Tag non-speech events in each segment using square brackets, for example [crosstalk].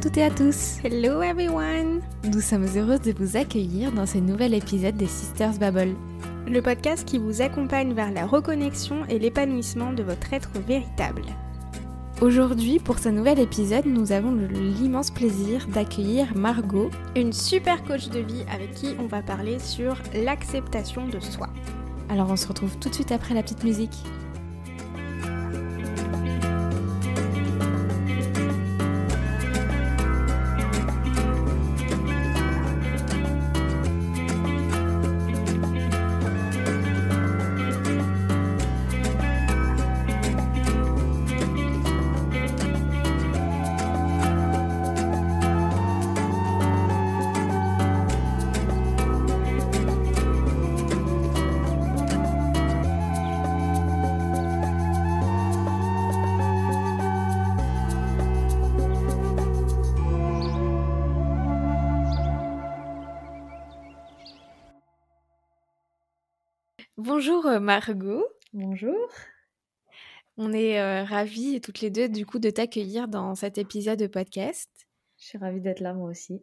Toutes et à tous. Hello everyone. Nous sommes heureuses de vous accueillir dans ce nouvel épisode des Sisters Babble. Le podcast qui vous accompagne vers la reconnexion et l'épanouissement de votre être véritable. Aujourd'hui, pour ce nouvel épisode, nous avons l'immense plaisir d'accueillir Margot, une super coach de vie avec qui on va parler sur l'acceptation de soi. Alors on se retrouve tout de suite après la petite musique. Bonjour euh, Margot. Bonjour. On est euh, ravis toutes les deux du coup de t'accueillir dans cet épisode de podcast. Je suis ravie d'être là moi aussi.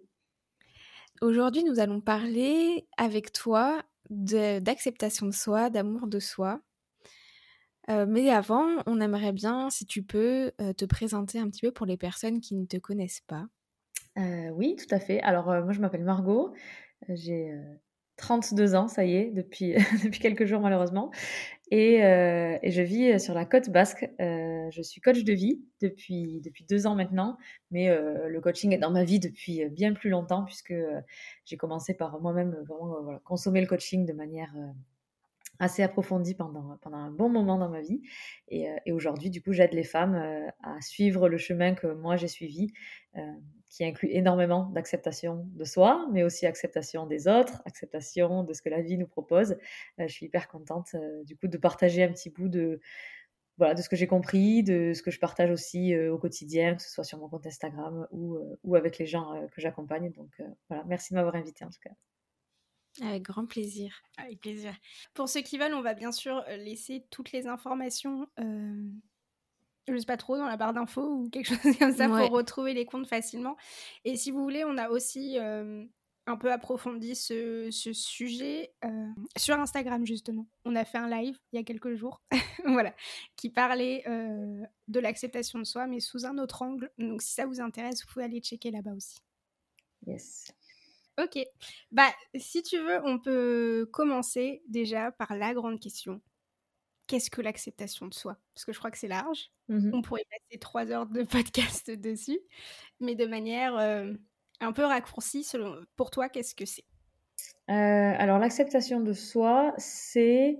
Aujourd'hui, nous allons parler avec toi d'acceptation de, soi, d'amour de soi. Euh, mais avant, on aimerait bien, si tu peux, te présenter un petit peu pour les personnes qui ne te connaissent pas. oui, tout à fait. Alors, moi, je m'appelle Margot. J'ai 32 ans, ça y est, depuis, [laughs] depuis quelques jours malheureusement. Et, euh, et, je vis sur la côte basque. Euh, je suis coach de vie depuis, depuis deux ans maintenant, mais euh, le coaching est dans ma vie depuis bien plus longtemps puisque j'ai commencé par moi-même vraiment consommer le coaching de manière assez approfondie pendant, pendant un bon moment dans ma vie. Et, et aujourd'hui, du coup, j'aide les femmes à suivre le chemin que moi j'ai suivi qui inclut énormément d'acceptation de soi, mais aussi acceptation des autres, acceptation de ce que la vie nous propose. Euh, je suis hyper contente euh, du coup de partager un petit bout de voilà de ce que j'ai compris, de ce que je partage aussi euh, au quotidien, que ce soit sur mon compte Instagram ou, ou avec les gens que j'accompagne. Donc voilà, merci de m'avoir invité en tout cas. Avec grand plaisir. Avec plaisir. Pour ceux qui veulent, on va bien sûr laisser toutes les informations je sais pas trop, dans la barre d'infos ou quelque [laughs] chose comme ça pour retrouver les comptes facilement. Et si vous voulez, on a aussi un peu approfondi ce, sujet sur Instagram justement. On a fait un live il y a quelques jours, [laughs] voilà, qui parlait de l'acceptation de soi, mais sous un autre angle. Donc si ça vous intéresse, vous pouvez aller checker là-bas aussi. Yes. Ok. Bah, si tu veux, on peut commencer déjà par la grande question qu'est-ce que l'acceptation de soi? Parce que je crois que c'est large. Mmh On pourrait passer trois heures de [laughs] podcast dessus, mais de manière euh, un peu raccourcie. Selon... Pour toi, qu'est-ce que c'est? Euh, Alors, l'acceptation de soi, c'est,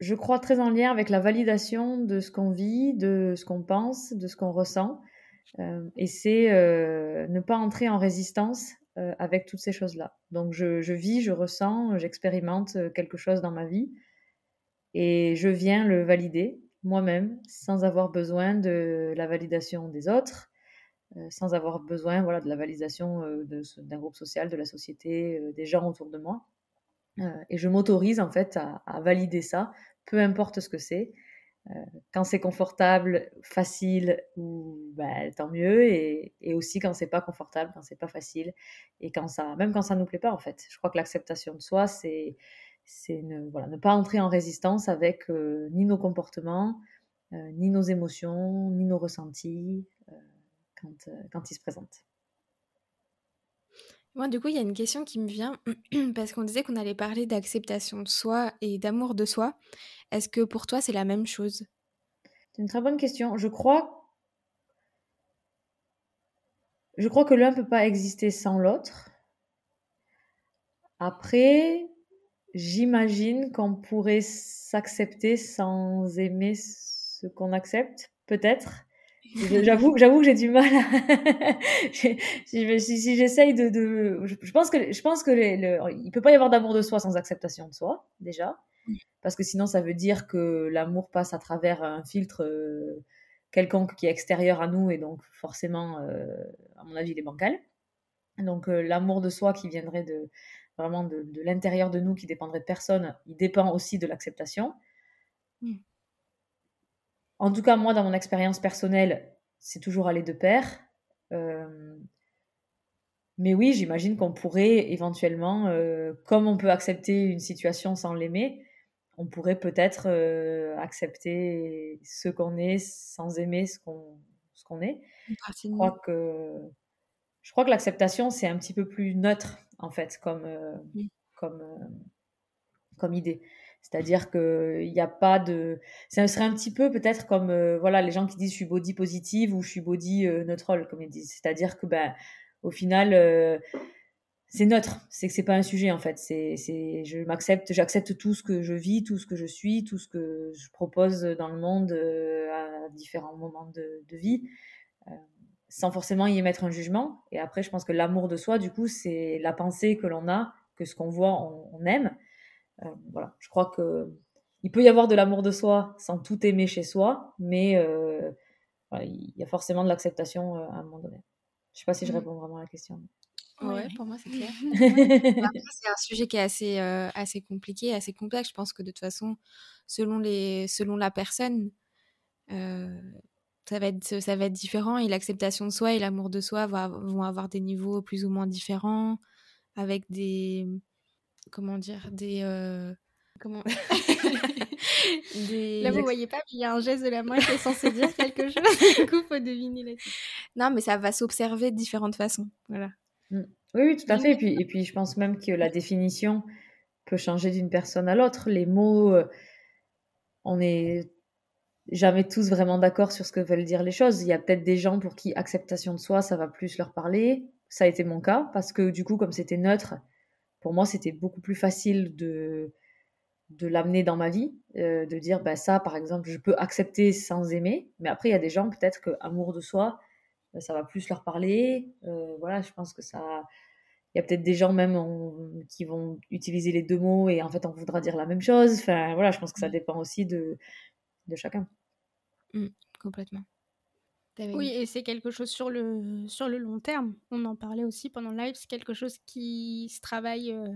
je crois, très en lien avec la validation de ce qu'on vit, de ce qu'on pense, de ce qu'on ressent. Euh, et c'est ne pas entrer en résistance avec toutes ces choses-là. Donc, je, je vis, je ressens, j'expérimente quelque chose dans ma vie et je viens le valider moi-même sans avoir besoin de la validation des autres, euh, sans avoir besoin voilà, de la validation euh, d'un groupe social, de la société, euh, des gens autour de moi. et je m'autorise en fait à, valider ça, peu importe ce que c'est. quand c'est confortable, facile, ou bah, tant mieux, et, et aussi quand c'est pas confortable, quand c'est pas facile, et quand ça, même quand ça nous plaît pas en fait. Je crois que l'acceptation de soi, c'est c'est ne, voilà, ne pas entrer en résistance avec euh, ni nos comportements, euh, ni nos émotions, ni nos ressentis euh, quand, quand ils se présentent. Moi, du coup, il y a une question qui me vient [clears throat] parce qu'on disait qu'on allait parler d'acceptation de soi et d'amour de soi. Est-ce que pour toi, c'est la même chose? C'est une très bonne question. Je crois, je crois que l'un ne peut pas exister sans l'autre. Après, J'imagine qu'on pourrait s'accepter sans aimer ce qu'on accepte, peut-être. [laughs] J'avoue, j'avoue que j'ai du mal. [laughs] si, si, j'essaye de, de, je pense que je pense que il peut pas y avoir d'amour de soi sans acceptation de soi déjà, parce que sinon ça veut dire que l'amour passe à travers un filtre euh, quelconque qui est extérieur à nous et donc forcément, euh, à mon avis, il est bancal. Donc euh, l'amour de soi qui viendrait de vraiment de, l'intérieur de nous qui dépendrait de personne, il dépend aussi de l'acceptation. Hmm. En tout cas, moi, dans mon expérience personnelle, c'est toujours aller de pair. mais oui, j'imagine qu'on pourrait éventuellement, comme on peut accepter une situation sans l'aimer, on pourrait peut-être accepter ce qu'on est sans aimer ce qu'on ce qu'on est. Je crois que je crois que l'acceptation c'est un petit peu plus neutre en fait comme comme comme idée. C'est-à-dire qu'il n'y a pas de. Ça serait un petit peu peut-être comme euh, voilà, les gens qui disent je suis body positive ou je suis body euh, neutral, comme ils disent. C'est-à-dire que ben, au final, euh, c'est neutre. C'est que c'est pas un sujet en fait. C'est, c'est, je m'accepte, j'accepte tout ce que je vis, tout ce que je suis, tout ce que je propose dans le monde à différents moments de, de vie, sans forcément y mettre un jugement. Et après, je pense que l'amour de soi, du coup, c'est la pensée que l'on a, que ce qu'on voit, on, on aime. Euh, voilà, je crois que il peut y avoir de l'amour de soi sans tout aimer chez soi, mais euh, il y a forcément de l'acceptation euh, à un moment donné. Je sais pas si je mm. réponds vraiment à la question. Ouais, pour moi c'est clair. [laughs] [laughs] c'est un sujet qui est assez, assez compliqué, assez complexe. Je pense que de toute façon, selon, les, selon la personne, ça, va être, ça va être différent et l'acceptation de soi et l'amour de soi va, vont avoir des niveaux plus ou moins différents, avec des, comment dire, des. Euh, comment... [laughs] Là, vous voyez pas, il y a un geste de la main qui est censé dire quelque chose. [laughs] du coup, faut deviner là Non, mais ça va s'observer de différentes façons. Voilà. Mm. Oui, oui, tout à fait. Et puis, et puis, je pense même que la définition peut changer d'une personne à l'autre. Les mots, euh, on est jamais tous vraiment d'accord sur ce que veulent dire les choses. Il y a peut-être des gens pour qui acceptation de soi, ça va plus leur parler. Ça a été mon cas, parce que du coup, comme c'était neutre, pour moi, c'était beaucoup plus facile de, de l'amener dans ma vie, euh, de dire, bah, ça, par exemple, je peux accepter sans aimer. Mais après, il y a des gens, peut-être que amour de soi, bah, ça va plus leur parler. Euh, voilà, je pense que ça. Il y a peut-être des gens même qui vont utiliser les deux mots et en fait, on voudra dire la même chose. Enfin, voilà, je pense que ça mmh. dépend aussi de, de chacun. Mmh, complètement. Oui, et c'est quelque chose sur le, sur le long terme. On en parlait aussi pendant le live. C'est quelque chose qui se travaille, euh,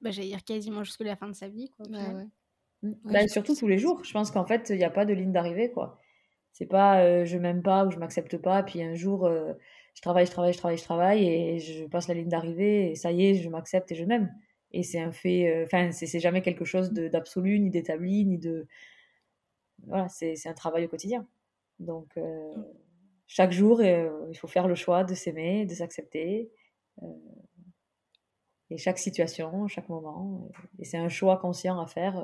bah, j'allais dire quasiment jusqu'à la fin de sa vie. Quoi, mmh. bah, surtout tous les jours. Je pense qu'en fait, il n'y a pas de ligne d'arrivée. quoi. C'est pas euh, je m'aime pas ou je m'accepte pas. Puis un jour, euh, je travaille, je travaille, je travaille, je travaille et je passe la ligne d'arrivée et ça y est, je m'accepte et je m'aime. Et c'est un fait. Enfin, c'est jamais quelque chose d'absolu, ni d'établi, ni de. Voilà, c'est un travail au quotidien. Donc, euh, mmh. chaque jour, euh, il faut faire le choix de s'aimer, de s'accepter. Euh, et chaque situation, chaque moment. Et c'est un choix conscient à faire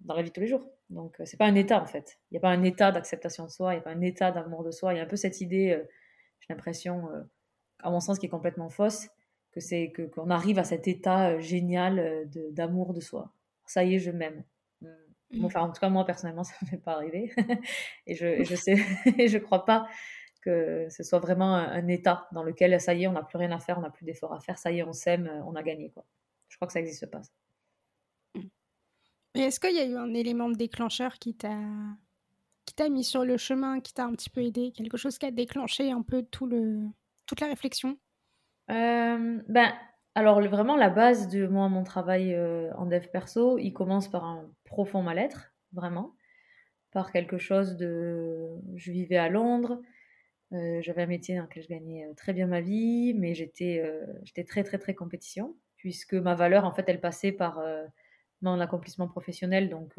dans la vie de tous les jours. Donc, c'est pas un état, en fait. Il n'y a pas un état d'acceptation de soi, il n'y a pas un état d'amour de soi. Il y a un peu cette idée, j'ai l'impression, à mon sens, qui est complètement fausse, que c'est qu'on arrive à cet état génial d'amour de, de, soi. Ça y est, je m'aime. Mmh. enfin, en tout cas, moi, personnellement, [laughs] ça ne m'est pas arrivé. et je, je sais, [laughs] je crois pas que ce soit vraiment un, état dans lequel, ça y est, on n'a plus rien à faire, on n'a plus d'efforts à faire, ça y est, on s'aime, on a gagné. Quoi. Je crois que ça n'existe pas. Et est-ce qu'il y a eu un élément de déclencheur qui t'a qui t'a mis sur le chemin, qui t'a un petit peu aidé, quelque chose qui a déclenché un peu tout le, toute la réflexion? Euh, Ben, alors vraiment la base de moi mon travail euh, en dev perso, il commence par un profond mal-être, vraiment, par quelque chose de je vivais à Londres, euh, j'avais un métier dans lequel je gagnais euh, très bien ma vie, mais j'étais très très très compétition puisque ma valeur en fait elle passait par mon accomplissement professionnel donc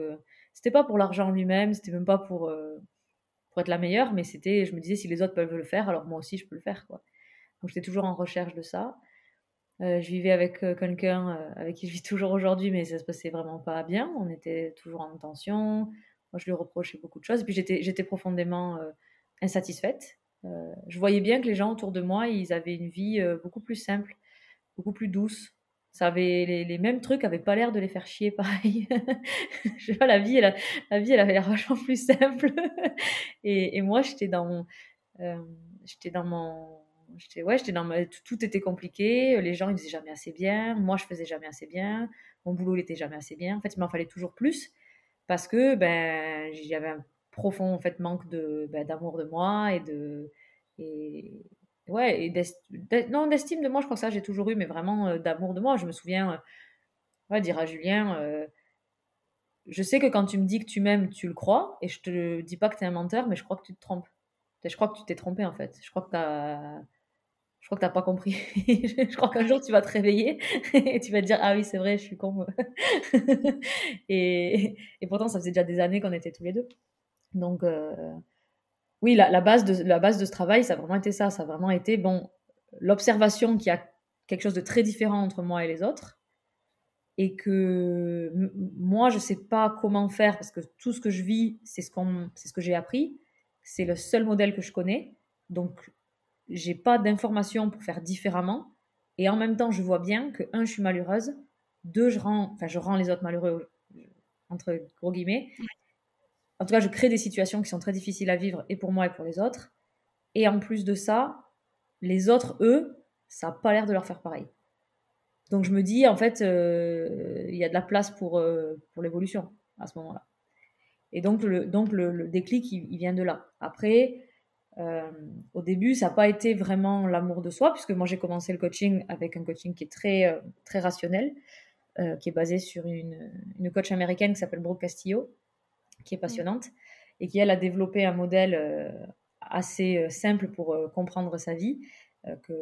c'était pas pour l'argent lui-même, c'était même pas pour pour être la meilleure, mais c'était je me disais si les autres peuvent le faire, alors moi aussi je peux le faire quoi. Donc j'étais toujours en recherche de ça. Euh, je vivais avec euh, quelqu'un euh, avec qui je vis toujours aujourd'hui, mais ça se passait vraiment pas bien. On était toujours en tension. Moi, je lui reprochais beaucoup de choses. Et puis, j'étais, profondément insatisfaite. je voyais bien que les gens autour de moi, ils avaient une vie beaucoup plus simple, beaucoup plus douce. Ça avait les, mêmes trucs, avaient pas l'air de les faire chier, [laughs] pareil. je sais pas, la vie, elle, la vie, elle avait l'air vachement plus [laughs] simple. et, et moi, j'étais dans mon, j'étais dans mon J'étais, ouais, j'étais dans tout, était compliqué. Les gens, ils faisaient jamais assez bien. Moi, je faisais jamais assez bien. Mon boulot, il était jamais assez bien. En fait, il m'en fallait toujours plus parce que ben, j'avais un profond en fait, manque de, ben, d'amour de moi et de. Et, ouais, et non, d'estime de moi, je crois que ça, j'ai toujours eu, mais vraiment euh, d'amour de moi. Je me souviens, euh, ouais, dire à Julien. Euh, je sais que quand tu me dis que tu m'aimes, tu le crois, et je te dis pas que tu es un menteur, mais je crois que tu te trompes. je crois que tu t'es trompé en fait. Je crois que je crois que t'as pas compris. [laughs] je crois qu'un jour tu vas te réveiller [laughs] et tu vas te dire ah oui c'est vrai je suis con. [laughs] et, et, pourtant ça faisait déjà des années qu'on était tous les deux. Donc euh, oui la, base de la base de ce travail ça a vraiment été ça. Ça a vraiment été bon l'observation qu'il y a quelque chose de très différent entre moi et les autres et que moi je sais pas comment faire parce que tout ce que je vis c'est ce qu'on c'est ce que j'ai appris c'est le seul modèle que je connais donc j'ai pas d'informations pour faire différemment. Et en même temps, je vois bien que, un, je suis malheureuse, deux, je rends, enfin, je rends les autres malheureux, entre gros guillemets. En tout cas, je crée des situations qui sont très difficiles à vivre, et pour moi et pour les autres. Et en plus de ça, les autres, eux, ça n'a pas l'air de leur faire pareil. Donc je me dis, en fait, euh, il y a de la place pour, euh, pour l'évolution à ce moment-là. Et donc le, donc le, déclic, il, vient de là. Après, euh, au début, ça n'a pas été vraiment l'amour de soi, puisque moi j'ai commencé le coaching avec un coaching qui est très, euh, très rationnel, euh, qui est basé sur une, une coach américaine qui s'appelle Brooke Castillo, qui est passionnante, et qui elle a développé un modèle assez simple pour comprendre sa vie, que,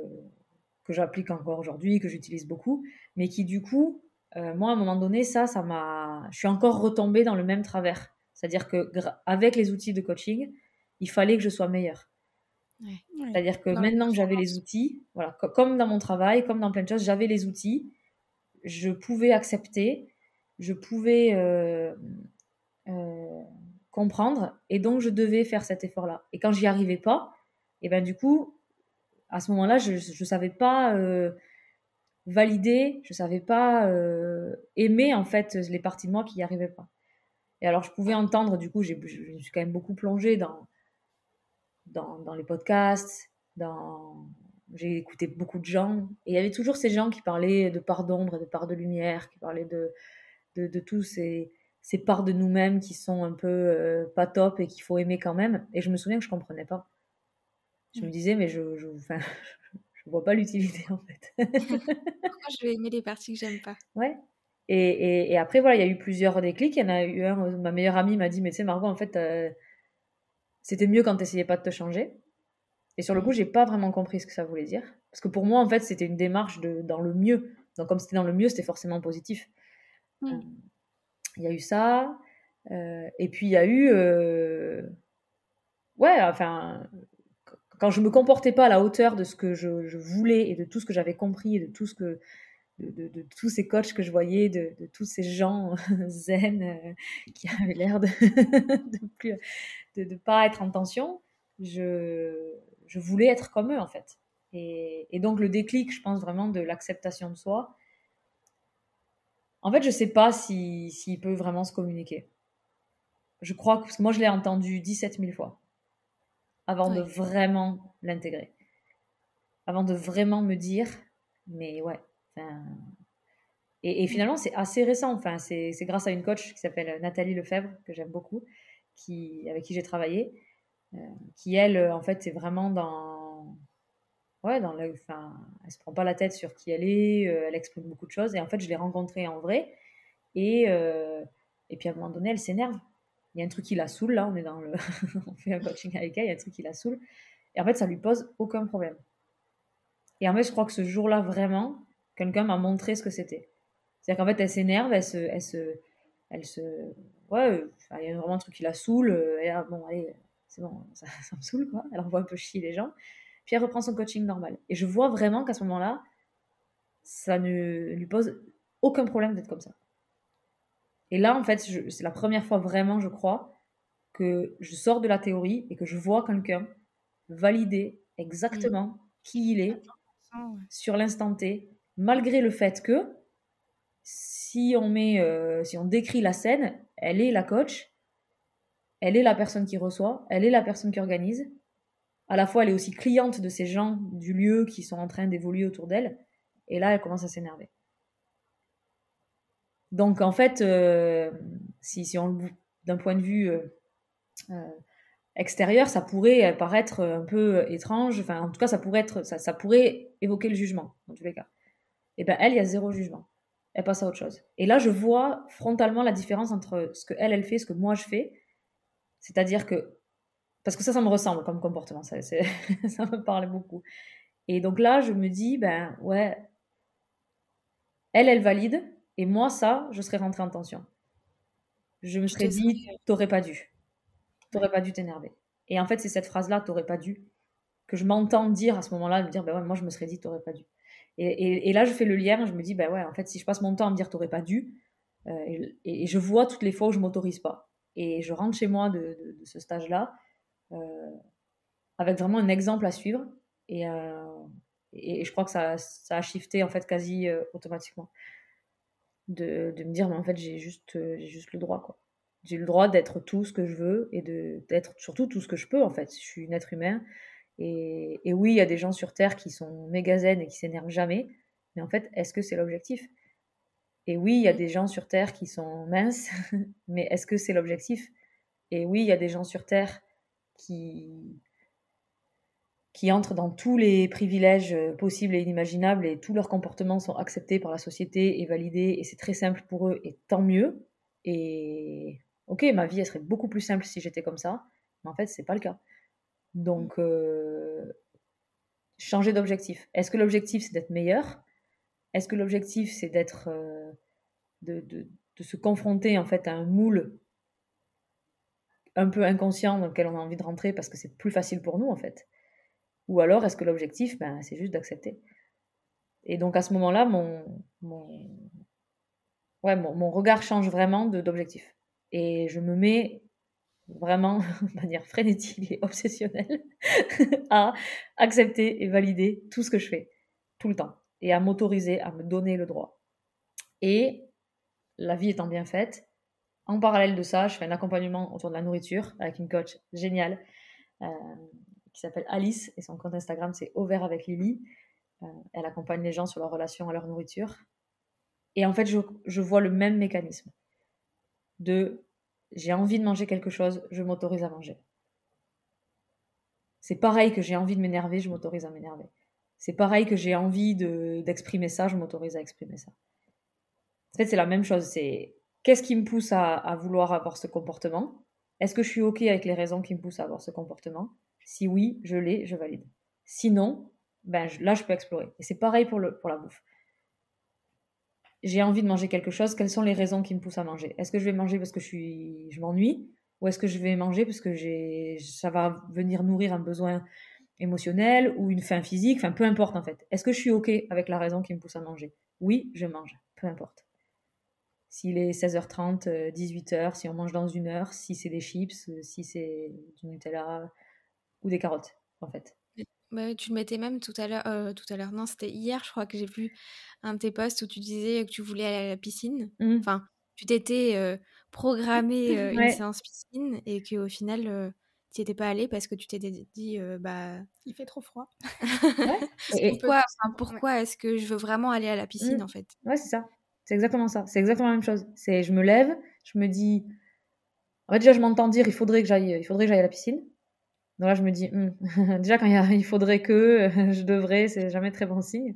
que j'applique encore aujourd'hui, que j'utilise beaucoup, mais qui du coup, moi à un moment donné, ça, ça m'a, je suis encore retombée dans le même travers. C'est-à-dire que avec les outils de coaching, il fallait que je sois meilleure. C'est-à-dire que maintenant que j'avais les outils, voilà, comme dans mon travail, comme dans plein de choses, j'avais les outils, je pouvais accepter, je pouvais euh, euh, comprendre, et donc je devais faire cet effort-là. Et quand j'y arrivais pas, et ben du coup, à ce moment-là, je ne savais pas euh, valider, je savais pas aimer en fait les parties de moi qui n'y arrivaient pas. Et alors je pouvais entendre, du coup, je me suis quand même beaucoup plongée dans dans, les podcasts, dans... j'ai écouté beaucoup de gens, et il y avait toujours ces gens qui parlaient de part d'ombre, de part de lumière, qui parlaient de, de, de tous ces, ces parts de nous-mêmes qui sont un peu euh, pas top et qu'il faut aimer quand même. Et je me souviens que je comprenais pas. Je me disais, mais je, je, enfin, [laughs] je vois pas l'utilité en fait. [laughs] Pourquoi je vais aimer les parties que j'aime pas? Ouais. Et, et, et, après, voilà, il y a eu plusieurs déclics. Il y en a eu un, ma meilleure amie m'a dit, mais tu sais, Margot, en fait, c'était mieux quand tu n'essayais pas de te changer. Et sur le coup, j'ai pas vraiment compris ce que ça voulait dire. Parce que pour moi, en fait, c'était une démarche de, dans le mieux. Donc, comme c'était dans le mieux, c'était forcément positif. Mm. Euh, il y a eu ça. Euh, et puis, il y a eu. Euh, ouais, enfin. Quand je me comportais pas à la hauteur de ce que je, je voulais et de tout ce que j'avais compris et de tout ce que. De, de, tous ces coachs que je voyais, de, tous ces gens [laughs] zen qui avaient l'air de, [laughs] de ne pas être en tension, je, je, voulais être comme eux en fait. Et, et donc le déclic, je pense vraiment de l'acceptation de soi. En fait, je ne sais pas s'il si, peut vraiment se communiquer. Je crois que, parce que moi je l'ai entendu 17 000 fois avant de vraiment l'intégrer. Avant de vraiment me dire, mais ouais. Et, finalement, c'est assez récent. Enfin, c'est grâce à une coach qui s'appelle Nathalie Lefebvre, que j'aime beaucoup, qui, avec qui j'ai travaillé, euh, qui elle, en fait, est vraiment dans. Ouais, dans le, enfin, elle se prend pas la tête sur qui elle est, euh, elle exprime beaucoup de choses. Et en fait, je l'ai rencontrée en vrai. Et, euh, et puis à un moment donné, elle s'énerve. Il y a un truc qui la saoule, là, on est dans le. [laughs] on fait un coaching avec elle, il y a un truc qui la saoule. Et en fait, ça lui pose aucun problème. Et en fait, je crois que ce jour-là, vraiment, quelqu'un m'a montré ce que c'était. C'est-à-dire qu'en fait, elle s'énerve, elle se, elle se, elle se, ouais, il y a vraiment un truc qui la saoule. Euh, et bon, allez, c'est bon, [laughs] ça, me saoule, quoi. Elle envoie un peu chier les gens. Puis elle reprend son coaching normal. Et je vois vraiment qu'à ce moment-là, ça ne lui pose aucun problème d'être comme ça. Et là, en fait, c'est la première fois vraiment, je crois, que je sors de la théorie et que je vois quelqu'un valider exactement mmh. qui il est sur l'instant T, malgré le fait que si on met, euh, si on décrit la scène, elle est la coach, elle est la personne qui reçoit, elle est la personne qui organise. À la fois, elle est aussi cliente de ces gens du lieu qui sont en train d'évoluer autour d'elle. Et là, elle commence à s'énerver. Donc, en fait, euh, si, on d'un point de vue euh, extérieur, ça pourrait paraître un peu étrange. Enfin, en tout cas, ça pourrait ça, ça pourrait évoquer le jugement, dans tous les cas. Et ben, elle, il y a zéro jugement elle passe à autre chose. Et là, je vois frontalement la différence entre ce que elle, elle fait, ce que moi je fais. C'est-à-dire que Parce que ça, ça me ressemble comme comportement, ça, [laughs] ça me parle beaucoup. Et donc là, je me dis, ben ouais, elle, elle valide, et moi, ça, je serais rentrée en tension. Je me serais dit, t'aurais pas dû. T'aurais pas dû t'énerver. Et en fait, c'est cette phrase-là, t'aurais pas dû, que je m'entends dire à ce moment-là, me dire, ben ouais, moi, je me serais dit, t'aurais pas dû. Et, là, je fais le lien, je me dis, ben ouais, en fait, si je passe mon temps à me dire, t'aurais pas dû, euh, et, je vois toutes les fois où je m'autorise pas. Et je rentre chez moi de, ce stage-là euh, avec vraiment un exemple à suivre. Et, euh, je crois que ça, a shifté en fait quasi automatiquement. De, me dire, mais en fait, j'ai juste, juste le droit, quoi. J'ai le droit d'être tout ce que je veux et d'être surtout tout ce que je peux, en fait. Je suis un être humain. Et, et oui, il y a des gens sur Terre qui sont méga zen et qui s'énervent jamais. Mais en fait, est-ce que c'est l'objectif? Et oui, il y a des gens sur Terre qui sont minces, [laughs] mais est-ce que c'est l'objectif? Et oui, il y a des gens sur Terre qui, qui entrent dans tous les privilèges euh, possibles et inimaginables et tous leurs comportements sont acceptés par la société et validés et c'est très simple pour eux et tant mieux. Et ok, ma vie elle serait beaucoup plus simple si j'étais comme ça, mais en fait c'est pas le cas. Donc euh, changer d'objectif. Est-ce que l'objectif c'est d'être meilleur? Est-ce que l'objectif, c'est d'être, euh, de, se confronter en fait à un moule un peu inconscient dans lequel on a envie de rentrer parce que c'est plus facile pour nous en fait? Ou alors est-ce que l'objectif, ben, c'est juste d'accepter? Et donc à ce moment-là, mon, mon, ouais, mon, regard change vraiment d'objectif. Et je me mets vraiment [laughs] de manière frénétique et obsessionnelle [laughs] à accepter et valider tout ce que je fais, tout le temps et à m'autoriser à me donner le droit. Et la vie étant bien faite, en parallèle de ça, je fais un accompagnement autour de la nourriture avec une coach géniale euh, qui s'appelle Alice et son compte Instagram c'est Au vert avec Lily. Euh, elle accompagne les gens sur leur relation à leur nourriture. Et en fait, je, je vois le même mécanisme de j'ai envie de manger quelque chose, je m'autorise à manger. C'est pareil que j'ai envie de m'énerver, je m'autorise à m'énerver. C'est pareil que j'ai envie d'exprimer ça, je m'autorise à exprimer ça. En fait, c'est la même chose. C'est qu'est-ce qui me pousse à, vouloir avoir ce comportement? Est-ce que je suis OK avec les raisons qui me poussent à avoir ce comportement? Si oui, je l'ai, je valide. Sinon, ben, là, je peux explorer. Et c'est pareil pour, la bouffe. J'ai envie de manger quelque chose, quelles sont les raisons qui me poussent à manger? Est-ce que je vais manger parce que je, suis, je m'ennuie? Ou est-ce que je vais manger parce que ça va venir nourrir un besoin émotionnelle ou une faim physique, enfin peu importe en fait. Est-ce que je suis OK avec la raison qui me pousse à manger? Oui, je mange, peu importe. S'il est 16h30, 18h, euh, si on mange dans une heure, si c'est des chips, euh, si c'est du Nutella ou des carottes en fait. Bah, tu le mettais même tout à l'heure, euh, tout à l'heure, non, c'était hier, je crois que j'ai vu un de tes posts où tu disais que tu voulais aller à la piscine. Mmh. Enfin, tu t'étais programmé [laughs] une séance piscine et qu'au final, tu étais pas allé parce que tu t'es dit bah il fait trop froid. [laughs] pourquoi, pourquoi est-ce que je veux vraiment aller à la piscine mmh. en fait? Ouais, c'est ça. C'est exactement ça. C'est exactement la même chose. C'est je me lève, je me dis en fait déjà je m'entends dire il faudrait que j'aille il faudrait que j'aille à la piscine. Donc là je me dis «Mmh, [laughs] déjà quand il, faudrait que je devrais, c'est jamais très bon signe.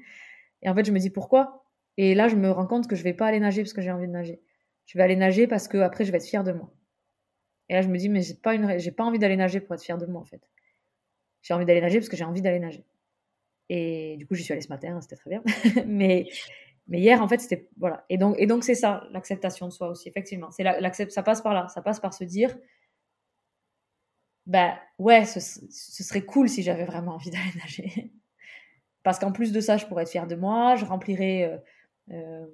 Et en fait je me dis pourquoi? Et là je me rends compte que je vais pas aller nager parce que j'ai envie de nager. Je vais aller nager parce que après je vais être fière de moi. Et là, je me dis, mais j'ai pas, une... j'ai pas envie d'aller nager pour être fière de moi, en fait. J'ai envie d'aller nager parce que j'ai envie d'aller nager. Et du coup, j'y suis allée ce matin, hein, c'était très bien. [laughs] mais, mais hier, en fait, c'était. Voilà. Et donc, et donc c'est ça, l'acceptation de soi aussi, effectivement. C'est l'accept... Ça passe par là. Ça passe par se dire, bah ouais, ce, serait cool si j'avais vraiment envie [laughs] d'aller nager. Parce qu'en plus de ça, je pourrais être fière de moi, je remplirais euh, euh,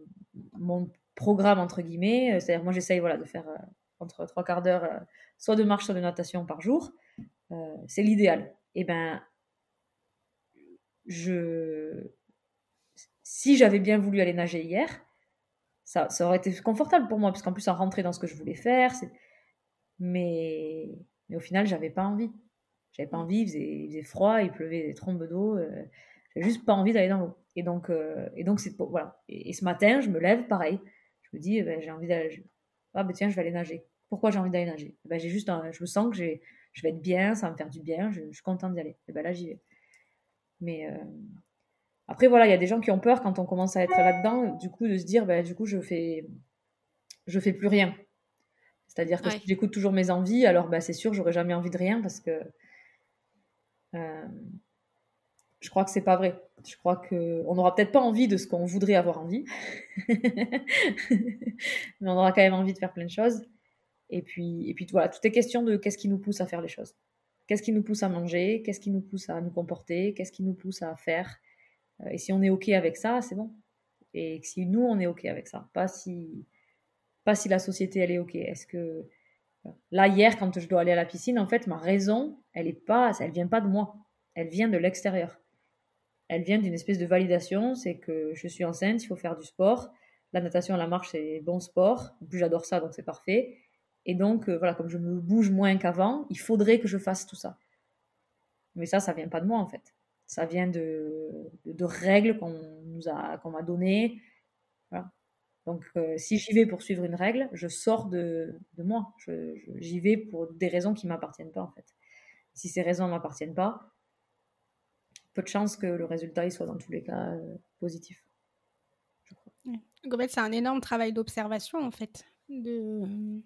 mon programme, entre guillemets. C'est-à-dire, moi, j'essaye voilà, de faire. Euh, entre trois quarts d'heure, euh, soit de marche, soit de natation par jour. Euh, c'est l'idéal. Et eh ben, je, si j'avais bien voulu aller nager hier, ça, ça aurait été confortable pour moi, parce qu'en plus, ça rentrait dans ce que je voulais faire. Mais, mais au final, j'avais pas envie. J'avais pas envie, il faisait, froid, il pleuvait des trombes d'eau. Euh, j'avais juste pas envie d'aller dans l'eau. Et donc, et donc c'est voilà. Et, ce matin, je me lève, pareil. Je me dis, eh ben, j'ai envie d'aller ah ben tiens, je vais aller nager. Pourquoi j'ai envie d'aller nager? Eh ben, j'ai juste, je me sens que j'ai, je vais être bien, ça va me faire du bien, je, suis contente d'y aller. Et eh ben là, j'y vais. Mais euh, après, voilà, il y a des gens qui ont peur quand on commence à être là-dedans, du coup, de se dire, ben, du coup, je fais, je fais plus rien. C'est-à-dire que si j'écoute toujours mes envies, alors bah, c'est sûr, j'aurais jamais envie de rien parce que euh, je crois que c'est pas vrai. Je crois qu'on n'aura peut-être pas envie de ce qu'on voudrait avoir envie, [laughs] mais on aura quand même envie de faire plein de choses. Et puis, et puis voilà, tout est question de qu'est-ce qui nous pousse à faire les choses. Qu'est-ce qui nous pousse à manger? Qu'est-ce qui nous pousse à nous comporter? Qu'est-ce qui nous pousse à faire? Euh, Et si on est OK avec ça, c'est bon. Et si nous, on est OK avec ça. Pas si, pas si la société, elle est OK. Est-ce que. Là, hier, quand je dois aller à la piscine, en fait, ma raison, elle est pas, elle vient pas de moi. Elle vient de l'extérieur. Elle vient d'une espèce de validation. C'est que je suis enceinte, il faut faire du sport. La natation, la marche, c'est bon sport. En plus, j'adore ça, donc c'est parfait. Et donc, euh, voilà, comme je me bouge moins qu'avant, il faudrait que je fasse tout ça. Mais ça, ça vient pas de moi, en fait. Ça vient de, de, règles qu'on nous a, qu'on m'a données. Voilà. Donc, euh, si j'y vais pour suivre une règle, je sors de, moi. j'y vais pour des raisons qui m'appartiennent pas, en fait. Si ces raisons ne m'appartiennent pas, peu de chances que le résultat il soit dans tous les cas euh, positif. Fait, c'est un énorme travail d'observation, en fait. De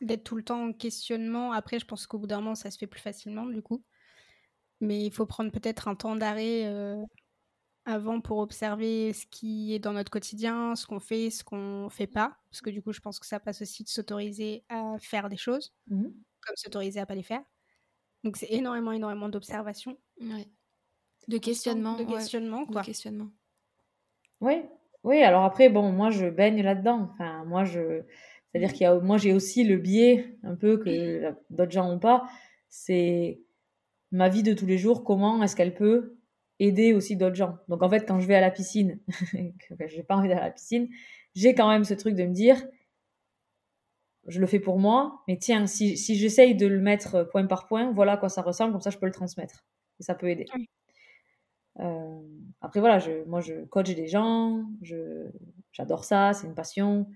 d'être tout le temps en questionnement. Après, je pense qu'au bout d'un moment, ça se fait plus facilement, du coup. Mais il faut prendre peut-être un temps d'arrêt euh, avant pour observer ce qui est dans notre quotidien, ce qu'on fait, ce qu'on fait pas. Parce que du coup, je pense que ça passe aussi de s'autoriser à faire des choses, mmh comme s'autoriser à pas les faire. Donc, c'est énormément, énormément d'observation. De questionnement. De questionnement, quoi. De questionnement. Oui, oui. Alors après, bon, moi, je baigne là-dedans. Enfin, moi, je c'est-à-dire qu'il y a, moi, j'ai aussi le biais, un peu que d'autres gens n'ont pas, c'est ma vie de tous les jours, comment est-ce qu'elle peut aider aussi d'autres gens. Donc en fait, quand je vais à la piscine, [laughs] que j'ai pas envie d'aller à la piscine, j'ai quand même ce truc de me dire, je le fais pour moi, mais tiens, si, si j'essaye de le mettre point par point, voilà à quoi ça ressemble, comme ça je peux le transmettre. Et ça peut aider. Euh, après voilà, je, moi je coach des gens, j'adore ça, c'est une passion.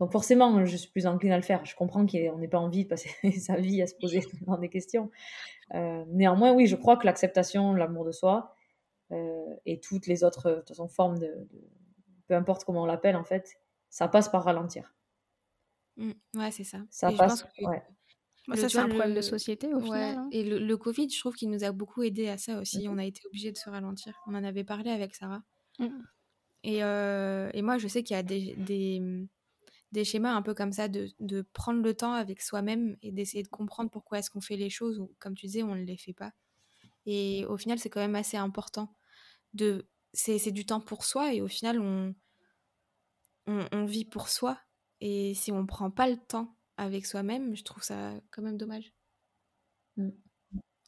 Donc forcément, je suis plus encline à le faire. Je comprends qu'on n'ait pas envie de passer [laughs] sa vie à se poser dans des questions. Euh, néanmoins, oui, je crois que l'acceptation, l'amour de soi et toutes les autres de toute formes de, peu importe comment on l'appelle en fait, ça passe par ralentir. Mmh, ouais, c'est ça. Ça passe. ouais. ça, c'est un problème de société au final. Hein. Et le, Covid, je trouve qu'il nous a beaucoup aidé à ça aussi. Mmh. On a été obligé de se ralentir. On en avait parlé avec Sarah. Mmh. Et, euh, et, moi, je sais qu'il y a des, des des schémas un peu comme ça, de, de prendre le temps avec soi-même et d'essayer de comprendre pourquoi est-ce qu'on fait les choses ou, comme tu disais, on ne les fait pas. Et au final, c'est quand même assez important. De, c'est, du temps pour soi et au final, on, on, vit pour soi. Et si on ne prend pas le temps avec soi-même, je trouve ça quand même dommage. Mm.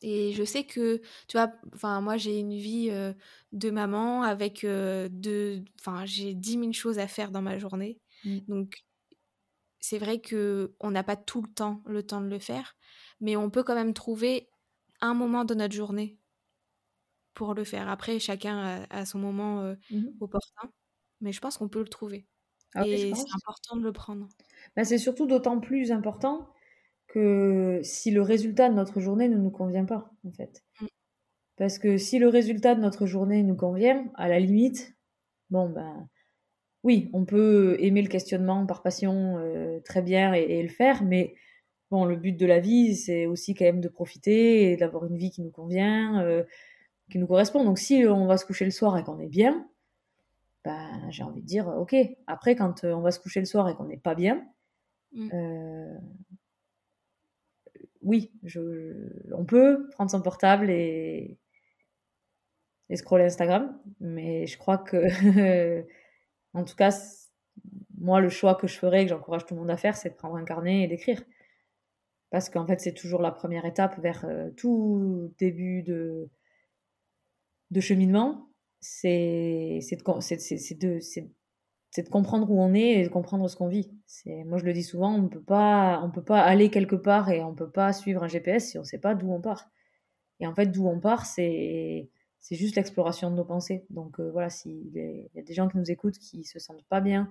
Et je sais que, tu vois, enfin, moi j'ai une vie euh, de maman avec euh, de. Enfin, j'ai 10 000 choses à faire dans ma journée. Mm. Donc, c'est vrai que on n'a pas tout le temps le temps de le faire, mais on peut quand même trouver un moment de notre journée pour le faire. Après, chacun a, son moment euh, mmh opportun, mais je pense qu'on peut le trouver. Ah et c'est important de le prendre. Bah, c'est surtout d'autant plus important que si le résultat de notre journée ne nous convient pas, en fait. Mmh. Parce que si le résultat de notre journée nous convient, à la limite, bon, ben oui, on peut aimer le questionnement par passion euh, très bien et, le faire, mais bon, le but de la vie, c'est aussi quand même de profiter et d'avoir une vie qui nous convient, euh, qui nous correspond. Donc si on va se coucher le soir et qu'on est bien, ben, j'ai envie de dire, ok. Après, quand euh, on va se coucher le soir et qu'on n'est pas bien, mmh. oui, on peut prendre son portable et, et scroller Instagram, mais je crois que [laughs] En tout cas, moi, le choix que je ferais, que j'encourage tout le monde à faire, c'est de prendre un carnet et d'écrire. Parce qu'en fait, c'est toujours la première étape vers euh, tout début de, de cheminement. C'est de, comprendre où on est et de comprendre ce qu'on vit. Moi, je le dis souvent, on ne peut pas aller quelque part et on ne peut pas suivre un GPS si on ne sait pas d'où on part. Et en fait, d'où on part, c'est c'est juste l'exploration de nos pensées. Donc euh, voilà, s'il y a des gens qui nous écoutent qui se sentent pas bien,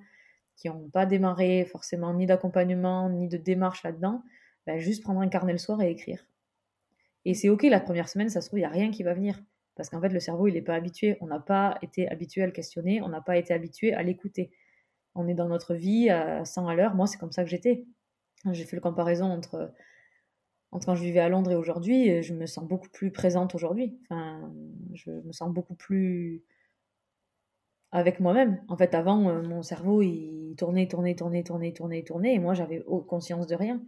qui n'ont pas démarré forcément ni d'accompagnement, ni de démarche là-dedans, ben, juste prendre un carnet le soir et écrire. Et c'est ok, la première semaine, ça se trouve, il n'y a rien qui va venir. Parce qu'en fait, le cerveau, il n'est pas habitué. On n'a pas été habitué à le questionner, on n'a pas été habitué à l'écouter. On est dans notre vie à 100 à l'heure. Moi, c'est comme ça que j'étais. J'ai fait le comparaison entre, entre quand je vivais à Londres et aujourd'hui, je me sens beaucoup plus présente aujourd'hui. Enfin, je me sens beaucoup plus avec moi-même. En fait, avant, euh, mon cerveau, il tournait, tournait, tournait, tournait, tournait, tournait, et moi, j'avais conscience de rien.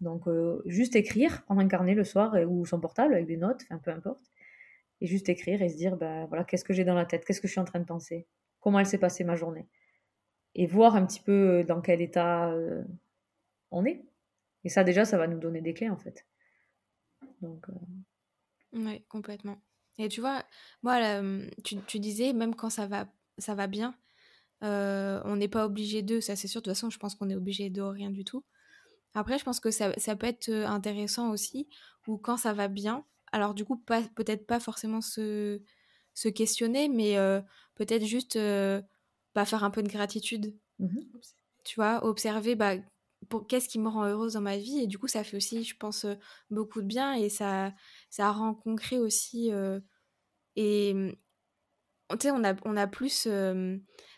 Donc, euh, juste écrire, prendre un carnet le soir ou son portable avec des notes, enfin, peu importe, et juste écrire et se dire, ben voilà, qu'est-ce que j'ai dans la tête, qu'est-ce que je suis en train de penser, comment elle s'est passée ma journée, et voir un petit peu euh, dans quel état on est. Et ça, déjà, ça va nous donner des clés, en fait. Donc. Oui, complètement. Et tu vois, moi, tu, tu disais, même quand ça va ça va bien. Euh, on n'est pas obligé de, ça c'est sûr. De toute façon, je pense qu'on est obligé de rien du tout. Après, je pense que ça, peut être euh, intéressant aussi, ou quand ça va bien, alors du coup, peut-être pas forcément se, se questionner, mais euh, peut-être juste bah, faire un peu de gratitude. Mmh tu vois, observer bah, pour qu'est-ce qui me rend heureuse dans ma vie. Et du coup, ça fait aussi, je pense, beaucoup de bien et ça, ça rend concret aussi. et, on a, on a plus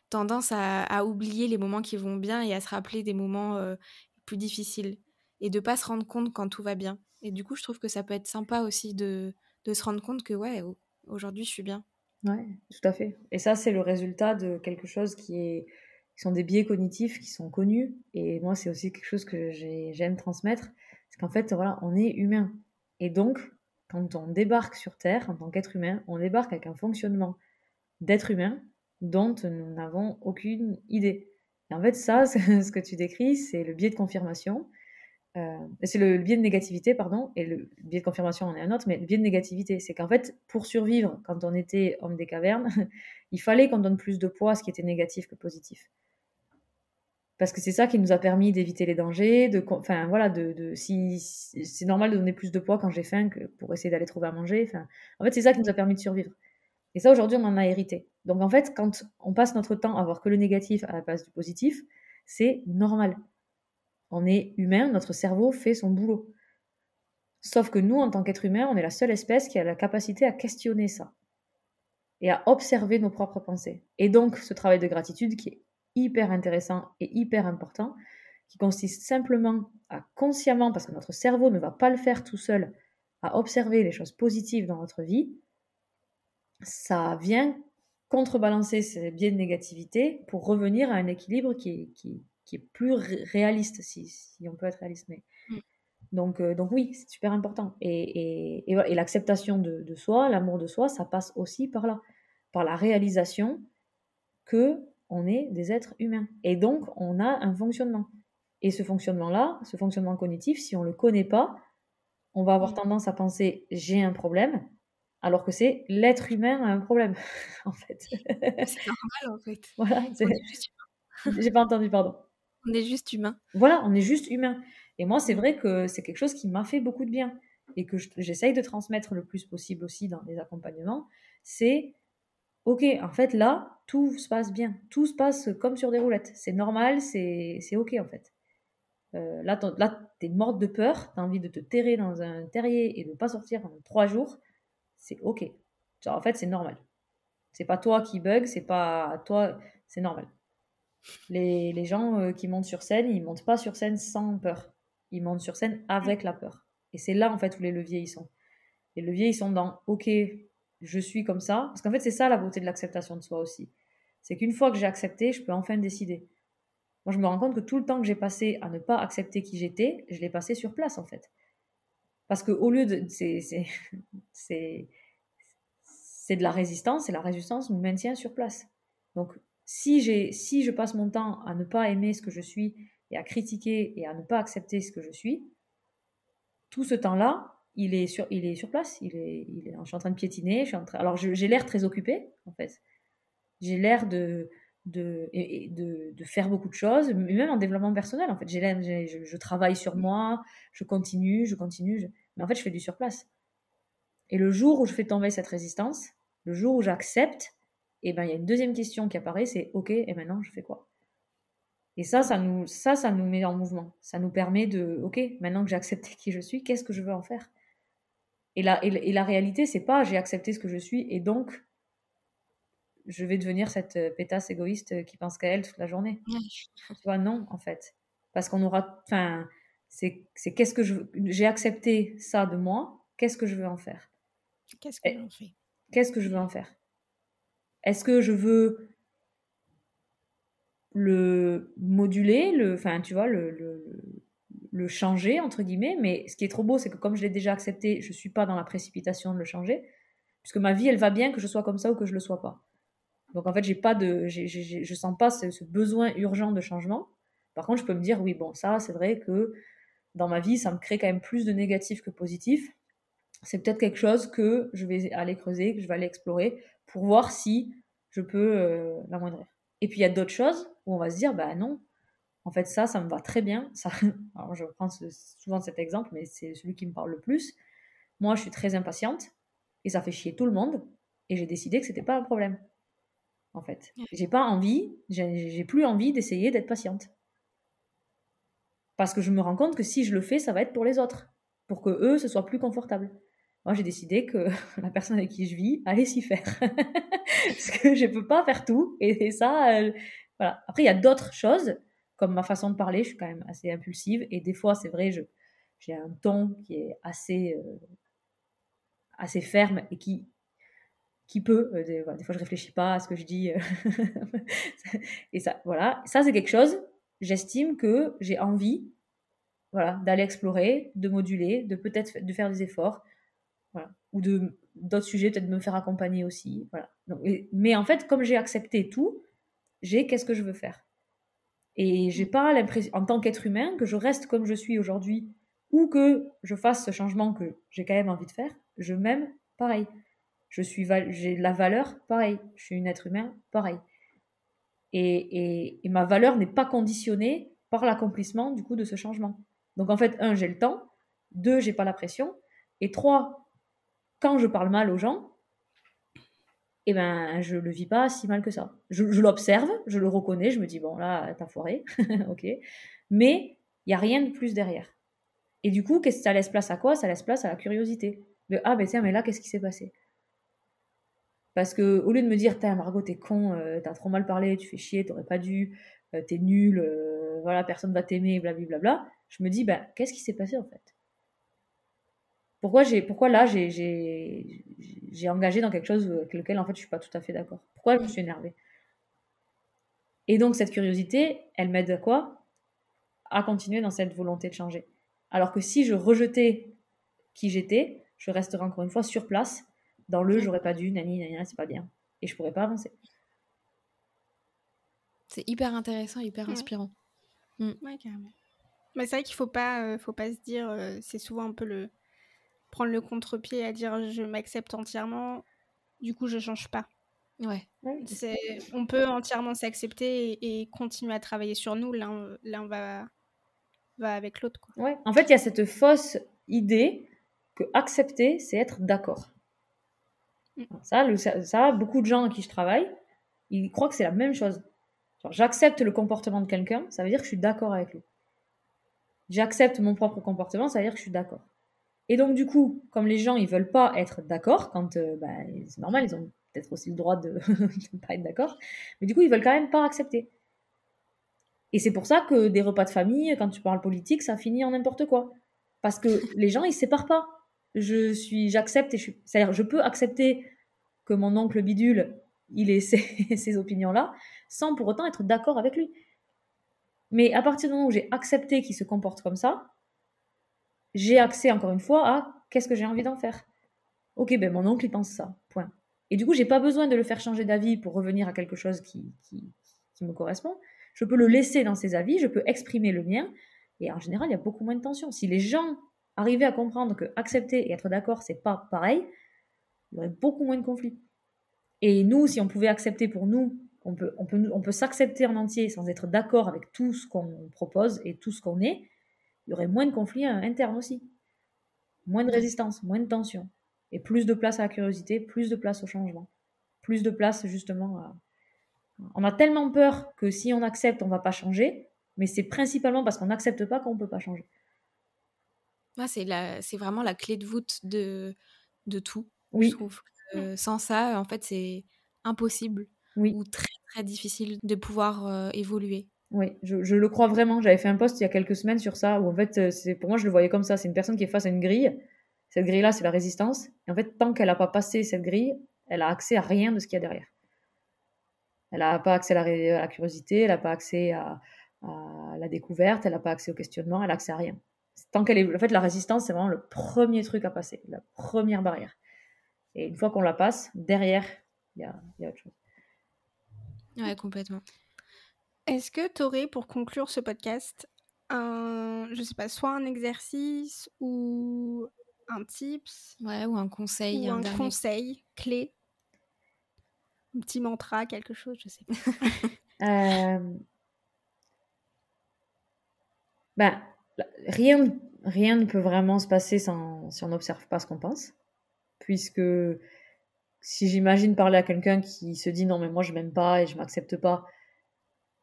tendance à, oublier les moments qui vont bien et à se rappeler des moments plus difficiles et de pas se rendre compte quand tout va bien. Et du coup, je trouve que ça peut être sympa aussi de, se rendre compte que, ouais, aujourd'hui, je suis bien. Ouais, tout à fait. Et ça, c'est le résultat de quelque chose qui est qui sont des biais cognitifs qui sont connus. Et moi, c'est aussi quelque chose que j'aime transmettre. C'est qu'en fait, voilà, on est humain. Et donc, quand on débarque sur Terre en tant qu'être humain, on débarque avec un fonctionnement d'être humain dont nous n'avons aucune idée. Et en fait, ça, [laughs] ce que tu décris, c'est le biais de confirmation. Euh, c'est le, biais de négativité, pardon, et le biais de confirmation en est un autre, mais le biais de négativité, c'est qu'en fait, pour survivre, quand on était homme des cavernes, [laughs] il fallait qu'on donne plus de poids à ce qui était négatif que positif. Parce que c'est ça qui nous a permis d'éviter les dangers, de, enfin voilà, de, si, c'est normal de donner plus de poids quand j'ai faim que pour essayer d'aller trouver à manger. En fait, c'est ça qui nous a permis de survivre. Et ça, aujourd'hui, on en a hérité. Donc, en fait, quand on passe notre temps à voir que le négatif à la place du positif, c'est normal. On est humain, notre cerveau fait son boulot. Sauf que nous, en tant qu'être humain, on est la seule espèce qui a la capacité à questionner ça et à observer nos propres pensées. Et donc, ce travail de gratitude qui est hyper intéressant et hyper important, qui consiste simplement à consciemment, parce que notre cerveau ne va pas le faire tout seul, à observer les choses positives dans notre vie, ça vient contrebalancer ces biais de négativité pour revenir à un équilibre qui qui, qui est plus réaliste, si, si, on peut être réaliste. Mais... Mm. Donc, euh, donc oui, c'est super important. Et, et, et, l'acceptation de, de, soi, l'amour de soi, ça passe aussi par là, par la réalisation que on est des êtres humains. Et donc, on a un fonctionnement. Et ce fonctionnement-là, ce fonctionnement cognitif, si on ne le connaît pas, on va avoir mm. tendance à penser j'ai un problème, alors que c'est l'être humain a un problème, [laughs] en fait. c'est normal, en fait. [laughs] Voilà, [laughs] J'ai pas entendu, pardon. On est juste humain. Voilà, on est juste humain. Et moi, c'est vrai que c'est quelque chose qui m'a fait beaucoup de bien et que j'essaye de transmettre le plus possible aussi dans les accompagnements. C'est, ok, en fait, là, tout se passe bien. Tout se passe comme sur des roulettes. C'est normal, c'est ok, en fait. Euh, là, tu es morte de peur, tu as envie de te terrer dans un terrier et de ne pas sortir pendant trois jours c'est ok. en fait, c'est normal. C'est pas toi qui bug, c'est pas toi, c'est normal. Les, gens euh, qui montent sur scène, ils montent pas sur scène sans peur. Ils montent sur scène avec la peur. Et c'est là, en fait, où les leviers, ils sont. Les leviers, ils sont dans, ok, je suis comme ça. Parce qu'en fait, c'est ça la beauté de l'acceptation de soi aussi. C'est qu'une fois que j'ai accepté, je peux enfin décider. Moi, je me rends compte que tout le temps que j'ai passé à ne pas accepter qui j'étais, je l'ai passé sur place, en fait. Parce que au lieu de. C'est de la résistance et la résistance nous maintient sur place. Donc, si, si je passe mon temps à ne pas aimer ce que je suis et à critiquer et à ne pas accepter ce que je suis, tout ce temps-là, il est sur, il est sur place. Il est, je suis en train de piétiner. Je suis en train, alors, j'ai l'air très occupée, en fait. J'ai l'air de, de, de, de, faire beaucoup de choses, même en développement personnel. En fait, j'ai, je, je, travaille sur moi, je continue, je continue, mais en fait, je fais du surplace. Et le jour où je fais tomber cette résistance, le jour où j'accepte, et eh ben il y a une deuxième question qui apparaît, c'est ok, et maintenant je fais quoi? Et ça, ça nous, ça, ça nous met en mouvement. Ça nous permet de, ok, maintenant que j'ai accepté qui je suis, qu'est-ce que je veux en faire? Et la, et, la réalité, c'est pas j'ai accepté ce que je suis et donc je vais devenir cette euh, pétasse égoïste qui pense qu'à elle toute la journée. tu vois, non, en fait. Parce qu'on aura. Enfin, C'est qu'est-ce que je j'ai accepté ça de moi, qu'est-ce que je veux en faire? Qu'est-ce que en fait Qu'est-ce que je veux en faire? Est-ce que je veux le moduler, le, enfin, tu vois, le, changer, entre guillemets? Mais ce qui est trop beau, c'est que comme je l'ai déjà accepté, je ne suis pas dans la précipitation de le changer. Puisque ma vie, elle va bien que je sois comme ça ou que je ne le sois pas. Donc en fait, j'ai pas de, je sens pas ce, besoin urgent de changement. Par contre, je peux me dire, oui, bon, ça, c'est vrai que dans ma vie, ça me crée quand même plus de négatifs que positifs. C'est peut-être quelque chose que je vais aller creuser, que je vais aller explorer pour voir si je peux euh, l'amoindrir. Et puis il y a d'autres choses où on va se dire, bah non, en fait ça, ça me va très bien. Ça, [laughs] alors je prends souvent cet exemple, mais c'est celui qui me parle le plus. Moi, je suis très impatiente et ça fait chier tout le monde. Et j'ai décidé que c'était pas un problème. En fait, j'ai pas envie, j'ai plus envie d'essayer d'être patiente. Parce que je me rends compte que si je le fais, ça va être pour les autres, pour que eux, ce soit plus confortable. Moi, j'ai décidé que [laughs] la personne avec qui je vis allait s'y faire. [laughs] Parce que je peux pas faire tout. Et, ça, euh, voilà. Après, il y a d'autres choses, comme ma façon de parler. Je suis quand même assez impulsive. Et des fois, c'est vrai, j'ai un ton qui est assez, euh, assez ferme et qui, qui peut. Euh, des, des, fois, je réfléchis pas à ce que je dis. [laughs] et ça, voilà. Ça, c'est quelque chose. J'estime que j'ai envie voilà, d'aller explorer, de moduler, de peut-être de faire des efforts ou de d'autres sujets, peut-être de me faire accompagner aussi. Voilà. mais en fait, comme j'ai accepté tout, j'ai qu'est-ce que je veux faire. Et j'ai pas l'impression, en tant qu'être humain, que je reste comme je suis aujourd'hui ou que je fasse ce changement que j'ai quand même envie de faire. Je m'aime pareil. Je suis, j'ai la valeur pareil. Je suis un être humain pareil. Et, et ma valeur n'est pas conditionnée par l'accomplissement du coup de ce changement. Donc en fait, un, j'ai le temps. Deux, j'ai pas la pression. Et trois, quand je parle mal aux gens, eh ben, je le vis pas si mal que ça. Je, l'observe, je le reconnais, je me dis, bon, là, t'as foiré, [laughs] ok. Mais il n'y a rien de plus derrière. Et du coup, ça laisse place à quoi? Ça laisse place à la curiosité. De, ah, ben tiens, mais là, qu'est-ce qui s'est passé? Parce que au lieu de me dire, t'es Margot, t'es con, euh, t'as trop mal parlé, tu fais chier, t'aurais pas dû, euh, t'es nul, euh, voilà, personne va t'aimer, blablabla, je me dis, ben, qu'est-ce qui s'est passé en fait? Pourquoi, j'ai, pourquoi là, j'ai, j'ai, engagé dans quelque chose avec lequel, en fait, je suis pas tout à fait d'accord? Pourquoi je me suis énervée? Et donc, cette curiosité, elle m'aide à quoi? À continuer dans cette volonté de changer. Alors que si je rejetais qui j'étais, je resterais encore une fois sur place, dans le j'aurais pas dû, nani, nani, c'est pas bien. Et je pourrais pas avancer. C'est hyper intéressant, hyper inspirant. Mm. Ouais, carrément. Mais c'est vrai qu'il faut pas, euh, faut pas se dire, euh, c'est souvent un peu le, prendre le contre-pied à dire je m'accepte entièrement, du coup je change pas. Ouais. On peut entièrement s'accepter et, continuer à travailler sur nous. L'un va, va avec l'autre. Ouais. En fait, il y a cette fausse idée que accepter, c'est être d'accord. Mm. Ça, le, ça, beaucoup de gens à qui je travaille, ils croient que c'est la même chose. J'accepte le comportement de quelqu'un, ça veut dire que je suis d'accord avec lui. J'accepte mon propre comportement, ça veut dire que je suis d'accord. Et donc, du coup, comme les gens, ils veulent pas être d'accord, quand euh, bah, c'est normal, ils ont peut-être aussi le droit de [laughs] ne pas être d'accord, mais du coup, ils veulent quand même pas accepter. Et c'est pour ça que des repas de famille, quand tu parles politique, ça finit en n'importe quoi. Parce que [laughs] les gens, ils se séparent pas. Je suis, j'accepte et je suis, c'est-à-dire, je peux accepter que mon oncle bidule, il ait [laughs] ces, ces opinions-là, sans pour autant être d'accord avec lui. Mais à partir du moment où j'ai accepté qu'il se comporte comme ça, j'ai accès encore une fois à qu'est-ce que j'ai envie d'en faire. Ok, ben mon oncle il pense ça, point. Et du coup, j'ai pas besoin de le faire changer d'avis pour revenir à quelque chose qui, qui, me correspond. Je peux le laisser dans ses avis, je peux exprimer le mien, et en général, il y a beaucoup moins de tension. Si les gens arrivaient à comprendre que accepter et être d'accord, c'est pas pareil, il y aurait beaucoup moins de conflits. Et nous, si on pouvait accepter pour nous, on peut, on peut, on peut s'accepter en entier sans être d'accord avec tout ce qu'on propose et tout ce qu'on est, il y aurait moins de conflits euh, internes aussi. Moins de résistance, moins de tension. Et plus de place à la curiosité, plus de place au changement. Plus de place justement à... On a tellement peur que si on accepte, on va pas changer, mais c'est principalement parce qu'on n'accepte pas qu'on peut pas changer. c'est, la... c'est vraiment la clé de voûte de, de tout. Oui. Je trouve sans ça, en fait, c'est impossible oui. ou très très difficile de pouvoir euh, évoluer. Oui, je, le crois vraiment. J'avais fait un post il y a quelques semaines sur ça, où en fait, euh, pour moi, je le voyais comme ça. C'est une personne qui est face à une grille. Cette grille-là, c'est la résistance. Et en fait, tant qu'elle n'a pas passé cette grille, elle a accès à rien de ce qu'il y a derrière. Elle n'a pas accès à la, curiosité, elle n'a pas accès à, la découverte, elle n'a pas accès au questionnement, elle n'a accès à rien. Tant qu'elle est, en fait, la résistance, c'est vraiment le premier truc à passer, la première barrière. Et une fois qu'on la passe, derrière, il y a, y a autre chose. Ouais, complètement. Est-ce que tu aurais, pour conclure ce podcast, un, je sais pas, soit un exercice ou un tips Ouais, ou un conseil. Ou un, conseil clé? Un petit mantra, quelque chose, je sais pas. [laughs] euh... ben, rien, rien ne peut vraiment se passer sans, si on n'observe pas ce qu'on pense. Puisque si j'imagine parler à quelqu'un qui se dit non, mais moi je m'aime pas et je m'accepte pas,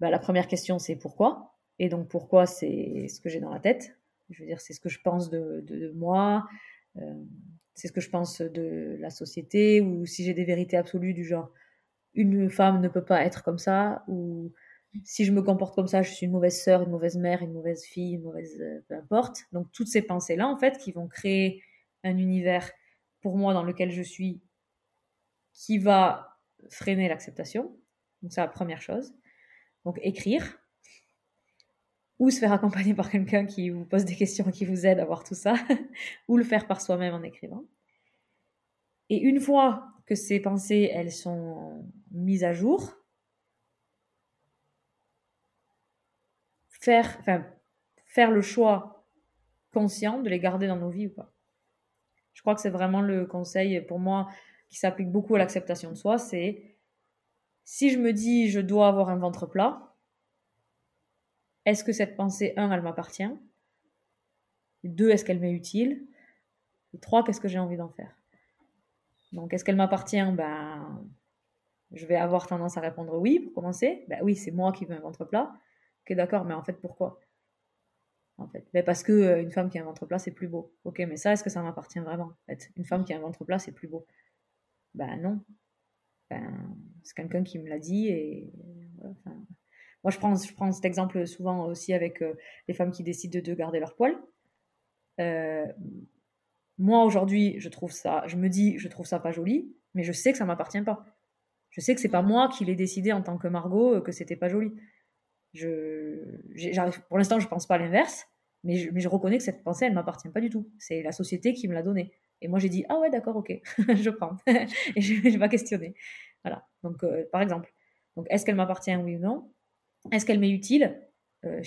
ben, la première question c'est pourquoi? Et donc pourquoi c'est ce que j'ai dans la tête. Je veux dire, c'est ce que je pense de, de moi, euh, c'est ce que je pense de la société, ou si j'ai des vérités absolues du genre une femme ne peut pas être comme ça, ou si je me comporte comme ça, je suis une mauvaise sœur, une mauvaise mère, une mauvaise fille, une mauvaise... Euh, peu importe. Donc toutes ces pensées-là, en fait, qui vont créer un univers pour moi dans lequel je suis, qui va freiner l'acceptation. Donc c'est la première chose. Donc écrire, ou se faire accompagner par quelqu'un qui vous pose des questions, qui vous aide à voir tout ça, [laughs] ou le faire par soi-même en écrivant. Et une fois que ces pensées, elles sont mises à jour, faire, enfin, faire le choix conscient de les garder dans nos vies ou pas. Je crois que c'est vraiment le conseil pour moi qui s'applique beaucoup à l'acceptation de soi, c'est si je me dis je dois avoir un ventre plat, est-ce que cette pensée, un, elle m'appartient? Deux, est-ce qu'elle m'est utile? Trois, qu'est-ce que j'ai envie d'en faire? Donc, est-ce qu'elle m'appartient? Ben, je vais avoir tendance à répondre oui pour commencer. Ben oui, c'est moi qui veux un ventre plat. Ok, d'accord, mais en fait, pourquoi? En fait. Ben parce que euh, une femme qui a un ventre plat, c'est plus beau. Ok, mais ça, est-ce que ça m'appartient vraiment en Une femme qui a un ventre plat, c'est plus beau. Ben non. Ben, c'est quelqu'un qui me l'a dit et moi, je prends, je prends cet exemple souvent aussi avec euh, les femmes qui décident de, garder leur poil. Euh, moi, aujourd'hui, je trouve ça, je me dis, je trouve ça pas joli, mais je sais que ça m'appartient pas. Je sais que c'est pas moi qui l'ai décidé en tant que Margot euh, que c'était pas joli. Je, pour l'instant, je pense pas l'inverse, mais je, mais je reconnais que cette pensée, elle m'appartient pas du tout. C'est la société qui me l'a donnée. Et moi, j'ai dit, ah ouais, d'accord, ok, [laughs] je prends. [laughs] et je, je vais pas questionner. Voilà. Donc, par exemple. Donc, est-ce qu'elle m'appartient, oui ou non? Est-ce qu'elle m'est utile? Euh,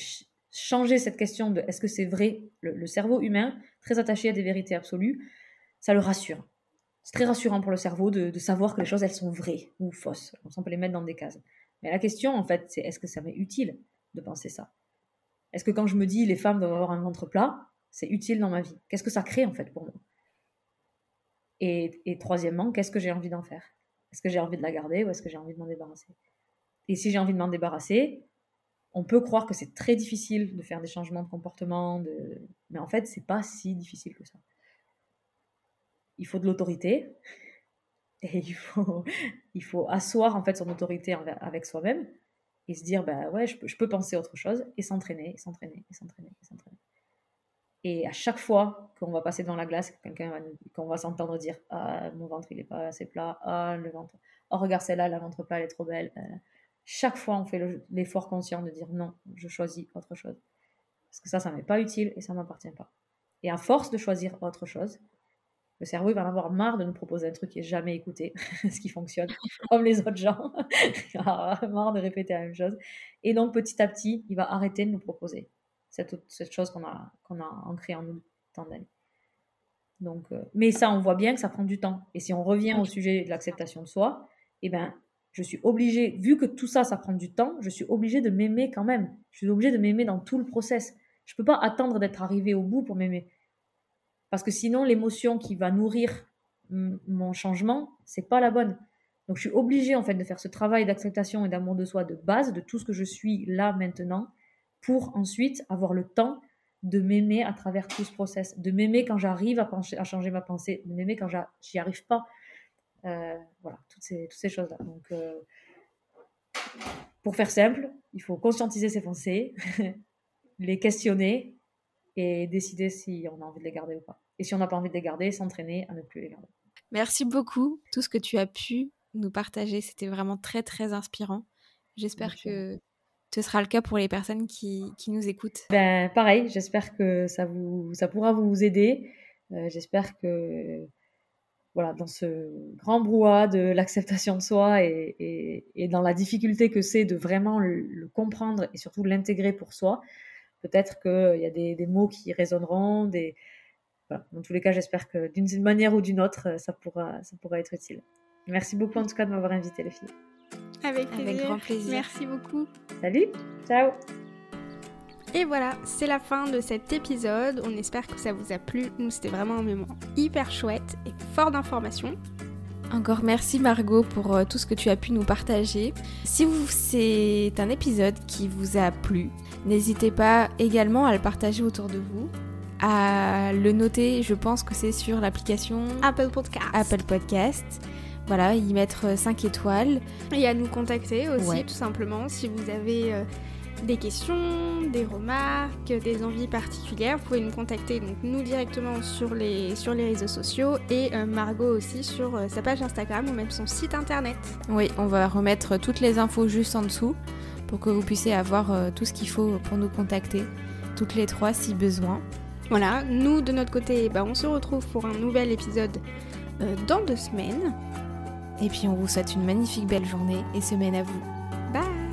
Changer cette question de est-ce que c'est vrai le, cerveau humain, très attaché à des vérités absolues, ça le rassure. C'est très rassurant pour le cerveau de, savoir que les choses, elles sont vraies ou fausses. On peut les mettre dans des cases. Mais la question, en fait, c'est est-ce que ça m'est utile de penser ça? Est-ce que quand je me dis les femmes doivent avoir un ventre plat, c'est utile dans ma vie? Qu'est-ce que ça crée, en fait, pour moi? Et troisièmement, qu'est-ce que j'ai envie d'en faire? Est-ce que j'ai envie de la garder ou est-ce que j'ai envie de m'en débarrasser? Et si j'ai envie de m'en débarrasser, on peut croire que c'est très difficile de faire des changements de comportement, mais en fait, c'est pas si difficile que ça. Il faut de l'autorité [laughs] et il faut, il faut asseoir en fait son autorité avec soi-même et se dire bah ouais, je peux, je peux penser autre chose et s'entraîner, s'entraîner, s'entraîner, s'entraîner. Et à chaque fois qu'on va passer devant la glace, quelqu'un va qu'on va s'entendre dire ah mon ventre il est pas assez plat, ah le ventre, oh regarde celle-là, la ventre plat elle est trop belle. Euh, chaque fois, on fait l'effort conscient de dire non, je choisis autre chose. Parce que ça, ça m'est pas utile et ça ne m'appartient pas. Et à force de choisir autre chose, le cerveau il va en avoir marre de nous proposer un truc qui est jamais écouté, [laughs] ce qui fonctionne [laughs] comme les autres gens. [laughs] il va avoir marre de répéter la même chose. Et donc petit à petit, il va arrêter de nous proposer cette, cette chose qu'on a, qu'on a ancrée en nous tant d'années. Donc, euh, mais ça, on voit bien que ça prend du temps. Et si on revient au sujet de l'acceptation de soi, eh ben, je suis obligée, vu que tout ça, ça prend du temps, je suis obligée de m'aimer quand même. Je suis obligée de m'aimer dans tout le process. Je ne peux pas attendre d'être arrivée au bout pour m'aimer. Parce que sinon, l'émotion qui va nourrir mon changement, c'est pas la bonne. Donc, je suis obligée, en fait, de faire ce travail d'acceptation et d'amour de soi de base, de tout ce que je suis là maintenant, pour ensuite avoir le temps de m'aimer à travers tout ce process, de m'aimer quand j'arrive à, à, changer ma pensée, de m'aimer quand j'y arrive pas, euh, voilà, toutes ces, toutes ces choses-là. Donc, euh, pour faire simple, il faut conscientiser ses pensées, [laughs] les questionner et décider si on a envie de les garder ou pas. Et si on n'a pas envie de les garder, s'entraîner à ne plus les garder. Merci beaucoup, tout ce que tu as pu nous partager. C'était vraiment très, très inspirant. J'espère que ce sera le cas pour les personnes qui, qui nous écoutent. Ben, pareil, j'espère que ça, vous, ça pourra vous aider. Euh, j'espère que voilà, dans ce grand brouhaha de l'acceptation de soi et, et, dans la difficulté que c'est de vraiment le, comprendre et surtout l'intégrer pour soi, peut-être qu'il y a des, mots qui résonneront. Des... Dans tous les cas, j'espère que d'une manière ou d'une autre, ça pourra, ça pourra être utile. Merci beaucoup en tout cas de m'avoir invité les filles. Avec, Avec grand plaisir. Merci beaucoup. Salut, ciao. Et voilà, c'est la fin de cet épisode. On espère que ça vous a plu. Nous, c'était vraiment un moment hyper chouette et fort d'informations. Encore merci Margot pour euh, tout ce que tu as pu nous partager. Si c'est un épisode qui vous a plu, n'hésitez pas également à le partager autour de vous, à le noter, je pense que c'est sur l'application Apple Podcast. Apple Podcast. Voilà, y mettre 5 étoiles. Et à nous contacter aussi, tout simplement, si vous avez euh, des questions, des remarques, des envies particulières, vous pouvez nous contacter donc nous directement sur les, sur les réseaux sociaux et euh, Margot aussi sur euh, sa page Instagram ou même son site internet. Oui, on va remettre toutes les infos juste en dessous pour que vous puissiez avoir euh, tout ce qu'il faut pour nous contacter, toutes les trois si besoin. Voilà, nous de notre côté, bah, on se retrouve pour un nouvel épisode dans deux semaines. Et puis on vous souhaite une magnifique belle journée et semaine à vous. Bye